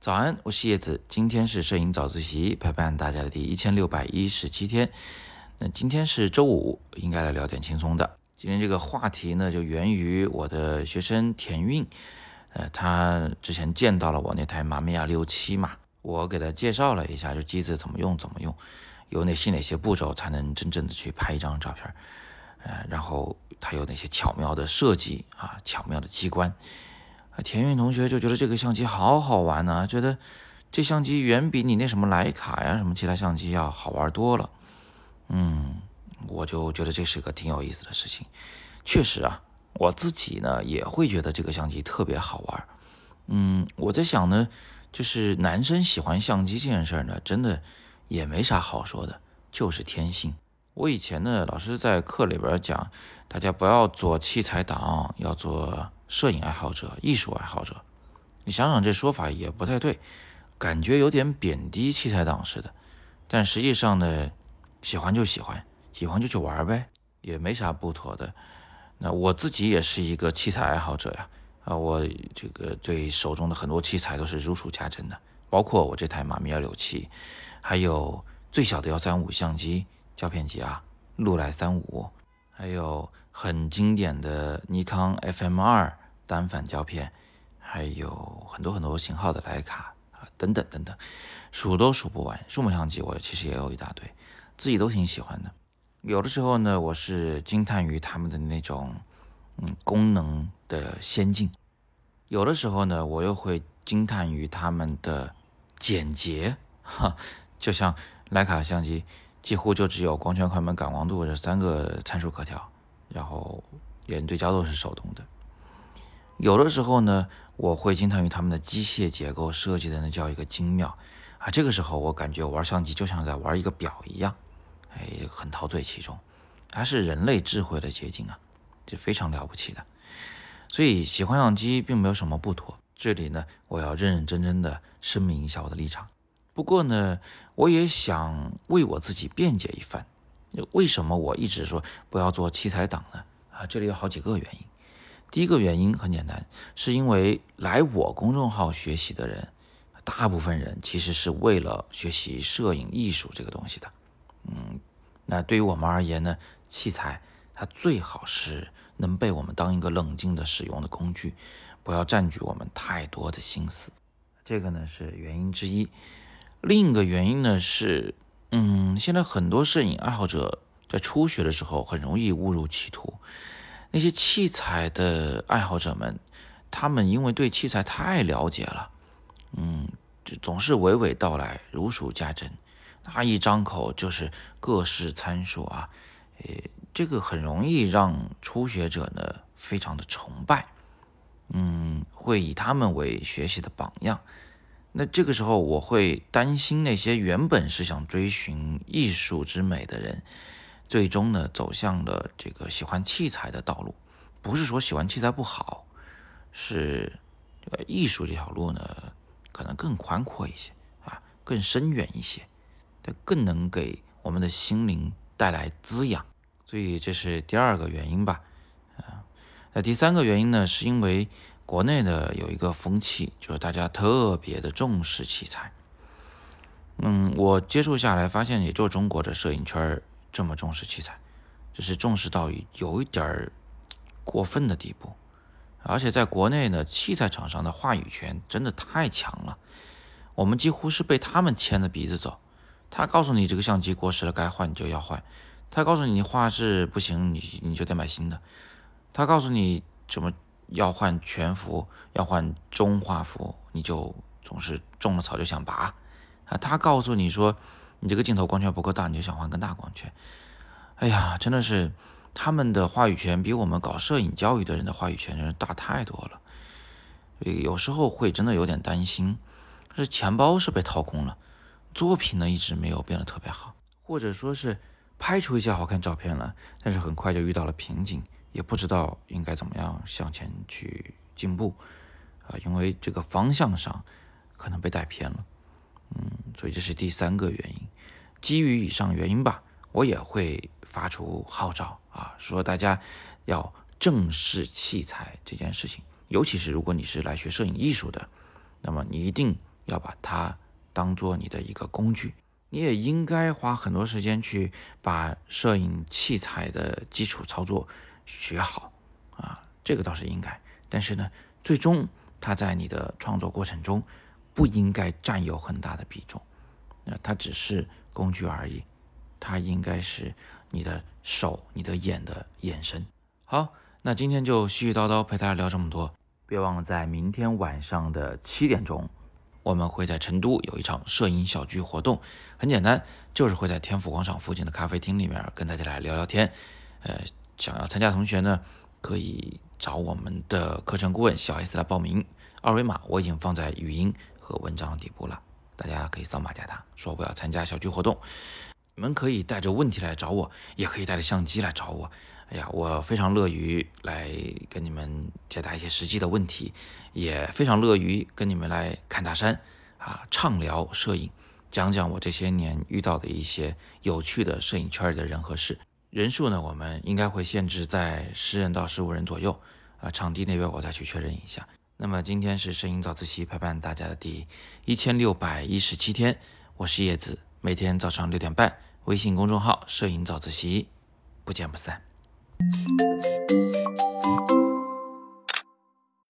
早安，我是叶子，今天是摄影早自习陪伴大家的第一千六百一十七天。那今天是周五，应该来聊点轻松的。今天这个话题呢，就源于我的学生田运，呃，他之前见到了我那台玛米亚六七嘛，我给他介绍了一下，就机子怎么用，怎么用，有哪些哪些步骤才能真正的去拍一张照片，呃，然后它有哪些巧妙的设计啊，巧妙的机关。田运同学就觉得这个相机好好玩呢，觉得这相机远比你那什么徕卡呀、什么其他相机要好玩多了。嗯，我就觉得这是个挺有意思的事情。确实啊，我自己呢也会觉得这个相机特别好玩。嗯，我在想呢，就是男生喜欢相机这件事呢，真的也没啥好说的，就是天性。我以前呢，老师在课里边讲，大家不要做器材党，要做。摄影爱好者、艺术爱好者，你想想这说法也不太对，感觉有点贬低器材党似的。但实际上呢，喜欢就喜欢，喜欢就去玩呗，也没啥不妥的。那我自己也是一个器材爱好者呀，啊，我这个对手中的很多器材都是如数家珍的，包括我这台马米二六七，还有最小的幺三五相机胶片机啊，禄来三五。还有很经典的尼康 FM 二单反胶片，还有很多很多型号的徕卡啊，等等等等，数都数不完。数码相机我其实也有一大堆，自己都挺喜欢的。有的时候呢，我是惊叹于他们的那种嗯功能的先进；有的时候呢，我又会惊叹于他们的简洁。哈，就像徕卡相机。几乎就只有光圈、快门、感光度这三个参数可调，然后连对焦都是手动的。有的时候呢，我会惊叹于他们的机械结构设计的那叫一个精妙啊！这个时候我感觉玩相机就像在玩一个表一样，哎，很陶醉其中，它是人类智慧的结晶啊，这非常了不起的。所以喜欢相机并没有什么不妥。这里呢，我要认认真真的声明一下我的立场。不过呢，我也想为我自己辩解一番。为什么我一直说不要做器材党呢？啊，这里有好几个原因。第一个原因很简单，是因为来我公众号学习的人，大部分人其实是为了学习摄影艺术这个东西的。嗯，那对于我们而言呢，器材它最好是能被我们当一个冷静的使用的工具，不要占据我们太多的心思。这个呢是原因之一。另一个原因呢是，嗯，现在很多摄影爱好者在初学的时候很容易误入歧途。那些器材的爱好者们，他们因为对器材太了解了，嗯，就总是娓娓道来，如数家珍，他一张口就是各式参数啊，呃，这个很容易让初学者呢非常的崇拜，嗯，会以他们为学习的榜样。那这个时候，我会担心那些原本是想追寻艺术之美的人，最终呢走向了这个喜欢器材的道路。不是说喜欢器材不好，是呃艺术这条路呢可能更宽阔一些啊，更深远一些，它更能给我们的心灵带来滋养。所以这是第二个原因吧。啊，那第三个原因呢，是因为。国内的有一个风气，就是大家特别的重视器材。嗯，我接触下来发现，也就中国的摄影圈这么重视器材，就是重视到有一点儿过分的地步。而且在国内呢，器材厂商的话语权真的太强了，我们几乎是被他们牵着鼻子走。他告诉你这个相机过时了，该换你就要换；他告诉你画质不行，你你就得买新的；他告诉你怎么。要换全幅，要换中画幅，你就总是种了草就想拔啊！他告诉你说，你这个镜头光圈不够大，你就想换更大光圈。哎呀，真的是他们的话语权比我们搞摄影教育的人的话语权真是大太多了。有时候会真的有点担心，是钱包是被掏空了，作品呢一直没有变得特别好，或者说是拍出一些好看照片了，但是很快就遇到了瓶颈。也不知道应该怎么样向前去进步，啊，因为这个方向上可能被带偏了，嗯，所以这是第三个原因。基于以上原因吧，我也会发出号召啊，说大家要正视器材这件事情，尤其是如果你是来学摄影艺术的，那么你一定要把它当做你的一个工具。你也应该花很多时间去把摄影器材的基础操作学好啊，这个倒是应该。但是呢，最终它在你的创作过程中不应该占有很大的比重，那它只是工具而已，它应该是你的手、你的眼的眼神。好，那今天就絮絮叨叨陪大家聊这么多，别忘了在明天晚上的七点钟。我们会在成都有一场摄影小聚活动，很简单，就是会在天府广场附近的咖啡厅里面跟大家来聊聊天。呃，想要参加同学呢，可以找我们的课程顾问小 S 来报名，二维码我已经放在语音和文章底部了，大家可以扫码加他，说我要参加小聚活动。你们可以带着问题来找我，也可以带着相机来找我。哎呀，我非常乐于来跟你们解答一些实际的问题，也非常乐于跟你们来侃大山啊，畅聊摄影，讲讲我这些年遇到的一些有趣的摄影圈里的人和事。人数呢，我们应该会限制在十人到十五人左右啊。场地那边我再去确认一下。那么今天是摄影早自习陪伴大家的第一千六百一十七天，我是叶子，每天早上六点半，微信公众号“摄影早自习”，不见不散。